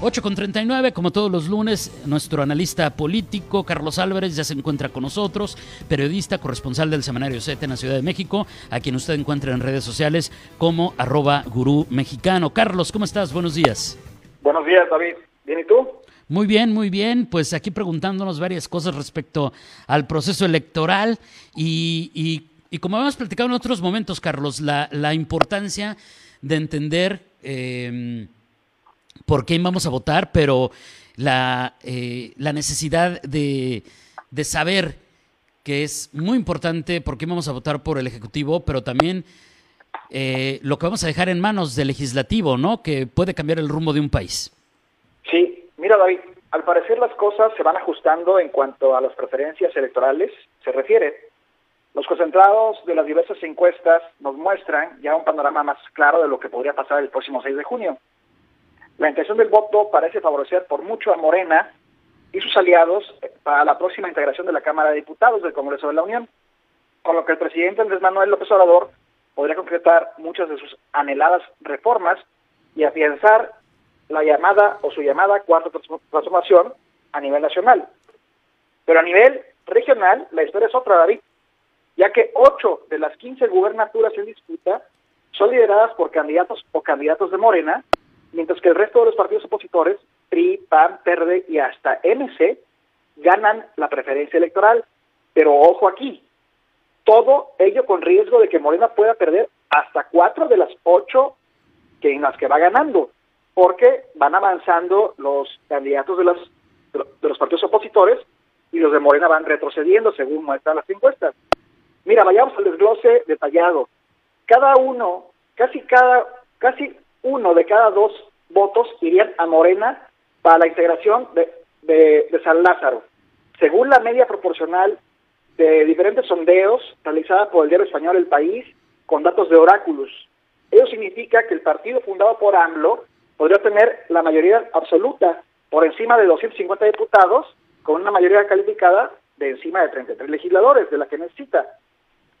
8 con 39, como todos los lunes, nuestro analista político Carlos Álvarez ya se encuentra con nosotros, periodista, corresponsal del Semanario 7 en la Ciudad de México, a quien usted encuentra en redes sociales como arroba gurú mexicano. Carlos, ¿cómo estás? Buenos días. Buenos días, David. ¿Bien y tú? Muy bien, muy bien. Pues aquí preguntándonos varias cosas respecto al proceso electoral y, y, como hemos platicado en otros momentos, Carlos, la, la importancia de entender... Eh, por quién vamos a votar, pero la, eh, la necesidad de, de, saber que es muy importante por quién vamos a votar por el Ejecutivo, pero también eh, lo que vamos a dejar en manos del legislativo, ¿no? Que puede cambiar el rumbo de un país. Sí, mira David, al parecer las cosas se van ajustando en cuanto a las preferencias electorales se refiere. Los concentrados de las diversas encuestas nos muestran ya un panorama más claro de lo que podría pasar el próximo 6 de junio. La intención del voto parece favorecer por mucho a Morena y sus aliados para la próxima integración de la Cámara de Diputados del Congreso de la Unión, con lo que el presidente Andrés Manuel López Obrador podría concretar muchas de sus anheladas reformas y afianzar la llamada o su llamada cuarta transformación a nivel nacional. Pero a nivel regional, la historia es otra, David, ya que ocho de las quince gubernaturas en disputa son lideradas por candidatos o candidatos de Morena mientras que el resto de los partidos opositores, PRI, PAN, PERDE y hasta MC, ganan la preferencia electoral. Pero ojo aquí, todo ello con riesgo de que Morena pueda perder hasta cuatro de las ocho que en las que va ganando, porque van avanzando los candidatos de, las, de los partidos opositores y los de Morena van retrocediendo según muestran las encuestas. Mira, vayamos al desglose detallado. Cada uno, casi cada, casi uno de cada dos votos irían a Morena para la integración de, San Lázaro. Según la media proporcional de diferentes sondeos realizada por el diario español El País con datos de oráculos. Ello significa que el partido fundado por AMLO podría tener la mayoría absoluta por encima de 250 diputados con una mayoría calificada de encima de 33 legisladores, de la que necesita.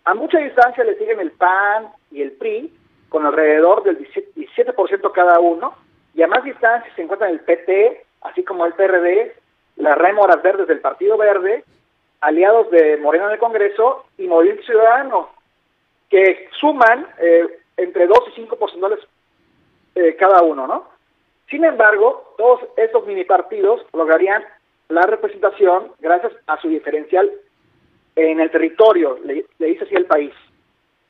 A mucha distancia le siguen el PAN y el PRI, con alrededor del 17% cada uno, y a más distancia se encuentran el PT, así como el PRD, las rémoras verdes del Partido Verde, aliados de Moreno en el Congreso y Movimiento Ciudadano, que suman eh, entre 2 y 5 porcentuales eh, cada uno, ¿no? Sin embargo, todos estos mini partidos lograrían la representación gracias a su diferencial en el territorio, le dice así el país.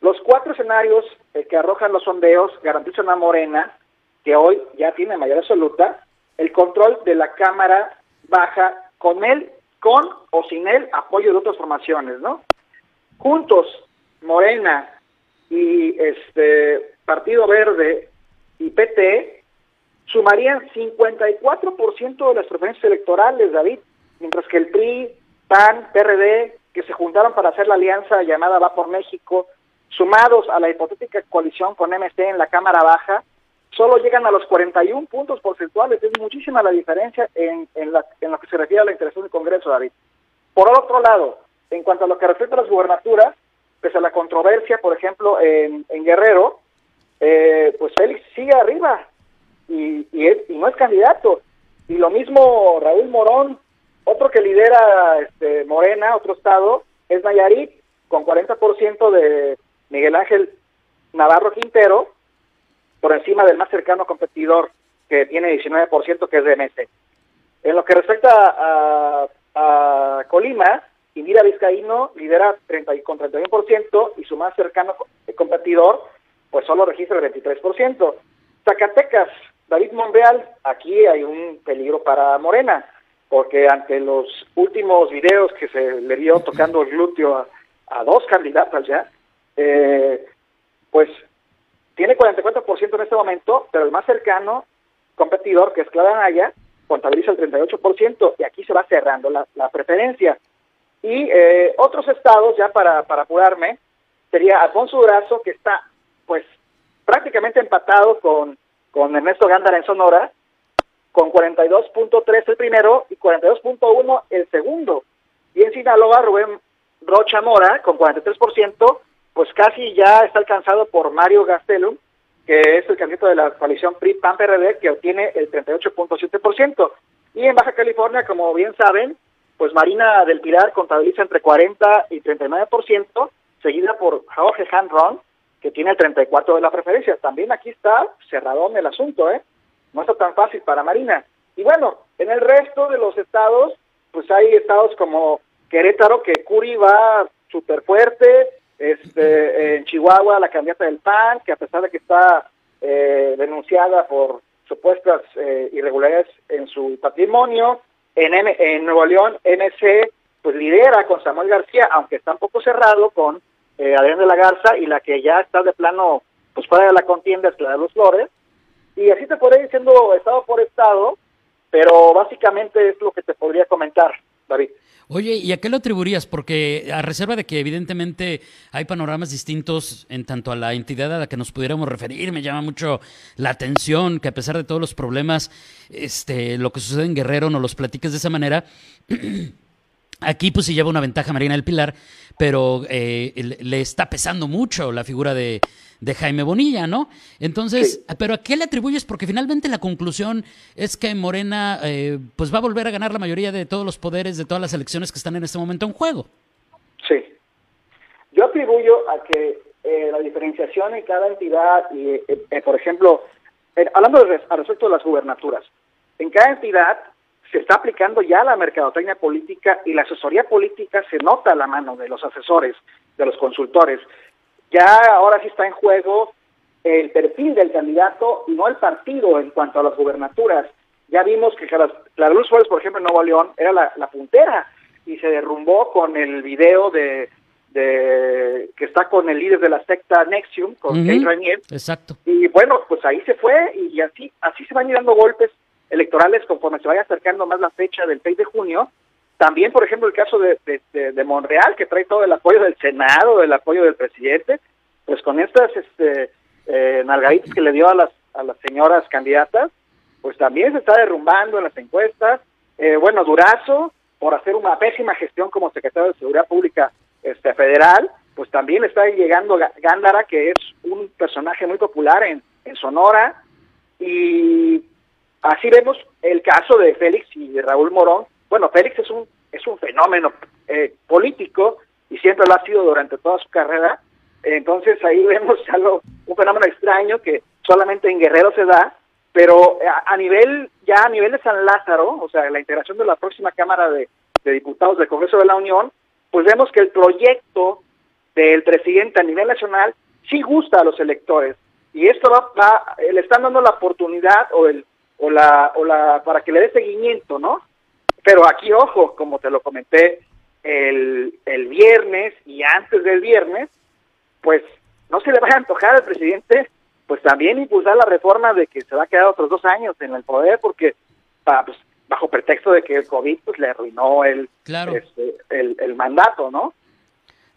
Los cuatro escenarios eh, que arrojan los sondeos garantizan a Morena, que hoy ya tiene mayoría absoluta, el control de la Cámara Baja con él, con o sin el apoyo de otras formaciones, ¿no? Juntos, Morena y este Partido Verde y PT sumarían 54% de las preferencias electorales, David, mientras que el PRI, PAN, PRD, que se juntaron para hacer la alianza llamada Va por México, sumados a la hipotética coalición con MC en la Cámara Baja, solo llegan a los 41 puntos porcentuales. Es muchísima la diferencia en, en, lo que se refiere a la interacción del Congreso, David. Por otro lado, en cuanto a lo que respecta a las gubernaturas, pese a la controversia, por ejemplo, en, Guerrero, eh, pues Félix sigue arriba y, y, no es candidato. Y lo mismo Raúl Morón, otro que lidera este, Morena, otro estado, es Nayarit, con 40% de, Miguel Ángel Navarro Quintero por encima del más cercano competidor que tiene 19% que es de MS. En lo que respecta a, Colima, Indira Vizcaíno lidera 30, con 31% y su más cercano competidor pues solo registra el 23%. Zacatecas, David Monreal, aquí hay un peligro para Morena, porque ante los últimos videos que se le vio tocando el glúteo a dos candidatas ya, eh, pues tiene 44% en este momento, pero el más cercano competidor, que es Clara Naya, contabiliza el 38% y aquí se va cerrando la, preferencia. Y eh, otros estados, ya para, para apurarme, sería Alfonso Durazo, que está pues prácticamente empatado con, con Ernesto Gándara en Sonora, con 42.3 el primero y 42.1 el segundo. Y en Sinaloa, Rubén Rocha Mora, con 43%, pues casi ya está alcanzado por Mario Gastelum, que es el candidato de la coalición PRI-PAN-PRD, que obtiene el 38.7%. Y en Baja California, como bien saben, pues Marina del Pilar contabiliza entre 40 y 39%, seguida por Jorge Ron, que tiene el 34 de la preferencia. También aquí está cerradón el asunto, ¿eh? No está tan fácil para Marina. Y bueno, en el resto de los estados, pues hay estados como Querétaro, que Curi va súper fuerte, este, en Chihuahua la candidata del PAN, que a pesar de que está eh, denunciada por supuestas eh, irregularidades en su patrimonio, en, en Nuevo León, MC, pues lidera con Samuel García, aunque está un poco cerrado con eh, Adrián de la Garza, y la que ya está de plano, pues fuera de la contienda es la de los Flores, y así te podría ir diciendo estado por estado, pero básicamente es lo que te podría comentar, Oye, ¿y a qué lo atribuirías? Porque a reserva de que evidentemente hay panoramas distintos en tanto a la entidad a la que nos pudiéramos referir, me llama mucho la atención que a pesar de todos los problemas, este, lo que sucede en Guerrero no los platiques de esa manera. Aquí pues sí lleva una ventaja Marina del Pilar, pero eh, le está pesando mucho la figura de, Jaime Bonilla, ¿no? Entonces, ¿pero a qué le atribuyes? Porque finalmente la conclusión es que Morena eh, pues va a volver a ganar la mayoría de todos los poderes de todas las elecciones que están en este momento en juego. Sí. Yo atribuyo a que eh, la diferenciación en cada entidad, y por ejemplo, hablando de, al respecto de las gubernaturas, en cada entidad se está aplicando ya la mercadotecnia política y la asesoría política se nota a la mano de los asesores, de los consultores. Ya ahora sí está en juego el perfil del candidato y no el partido en cuanto a las gubernaturas. Ya vimos que la Luz Suárez, por ejemplo, en Nuevo León, era la, puntera y se derrumbó con el video de, que está con el líder de la secta Nexium, con Kate Rainier. Exacto. Y bueno, pues ahí se fue y así así se van dando golpes electorales conforme se vaya acercando más la fecha del 6 de junio. También, por ejemplo, el caso de, de, Monreal, que trae todo el apoyo del Senado, el apoyo del presidente, pues con estas este, eh, nalgaditas que le dio a las, a las señoras candidatas, pues también se está derrumbando en las encuestas. Eh, bueno, Durazo, por hacer una pésima gestión como secretario de Seguridad Pública este, federal, pues también está llegando Gándara, que es un personaje muy popular en, en Sonora, y Así vemos el caso de Félix y de Raúl Morón. Bueno, Félix es un, es un fenómeno eh, político y siempre lo ha sido durante toda su carrera. Entonces ahí vemos algo, un fenómeno extraño que solamente en Guerrero se da, pero a, nivel, ya a nivel de San Lázaro, o sea, la integración de la próxima Cámara de, Diputados del Congreso de la Unión, pues vemos que el proyecto del presidente a nivel nacional sí gusta a los electores. Y esto va, va le están dando la oportunidad o el o la, o la, para que le dé seguimiento, ¿no? Pero aquí, ojo, como te lo comenté el, el viernes y antes del viernes, pues no se le vaya a antojar al presidente, pues también impulsar la reforma de que se va a quedar otros dos años en el poder, porque pues, bajo pretexto de que el COVID pues le arruinó el, este, el, el mandato, ¿no?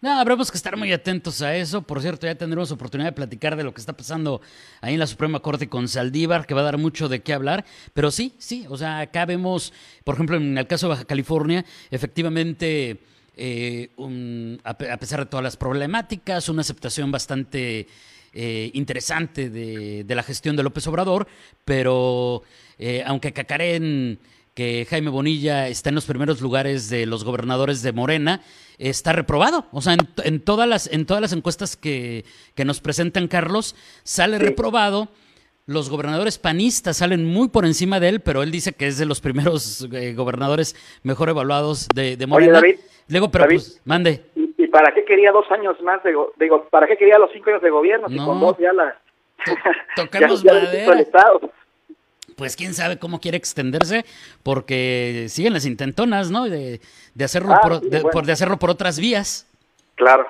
No, habremos que estar muy atentos a eso. Por cierto, ya tendremos oportunidad de platicar de lo que está pasando ahí en la Suprema Corte con Saldívar, que va a dar mucho de qué hablar. Pero sí, sí, o sea, acá vemos, por ejemplo, en el caso de Baja California, efectivamente, eh, a, pesar de todas las problemáticas, una aceptación bastante eh, interesante de, la gestión de López Obrador, pero eh, aunque Cacarén que Jaime Bonilla está en los primeros lugares de los gobernadores de Morena, está reprobado. O sea, en, todas, las, en todas las encuestas que, nos presentan, Carlos, sale reprobado. Los gobernadores panistas salen muy por encima de él, pero él dice que es de los primeros eh, gobernadores mejor evaluados de, Morena. Oye, David, Luego, pero pues, mande. ¿y, para qué quería dos años más? De, digo, ¿para qué quería los cinco años de gobierno? Si con dos ya la... tocamos madera pues quién sabe cómo quiere extenderse, porque siguen las intentonas, ¿no? De, de hacerlo, ah, por, de, hacerlo por otras vías. Claro,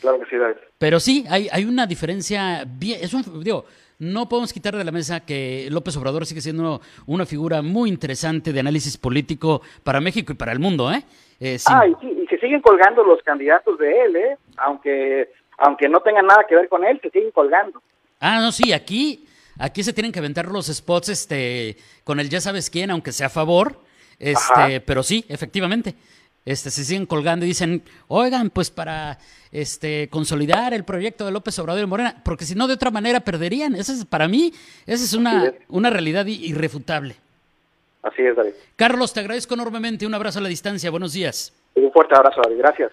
claro que sí, David. Pero sí, hay, hay una diferencia, bien, es un, digo, no podemos quitar de la mesa que López Obrador sigue siendo una figura muy interesante de análisis político para México y para el mundo, ¿eh? eh ah, y, y se siguen colgando los candidatos de él, ¿eh? Aunque aunque no tengan nada que ver con él, se siguen colgando. Ah, no, sí, aquí, aquí se tienen que aventar los spots este, con el ya sabes quién, aunque sea a favor. Este, pero sí, efectivamente. Este, se siguen colgando y dicen, oigan, pues para este, consolidar el proyecto de López Obrador y Morena, porque si no, de otra manera perderían. Esa es, para mí, esa es una, una realidad irrefutable. Así es, David. Carlos, te agradezco enormemente. Un abrazo a la distancia. Buenos días. Un fuerte abrazo, David. Gracias.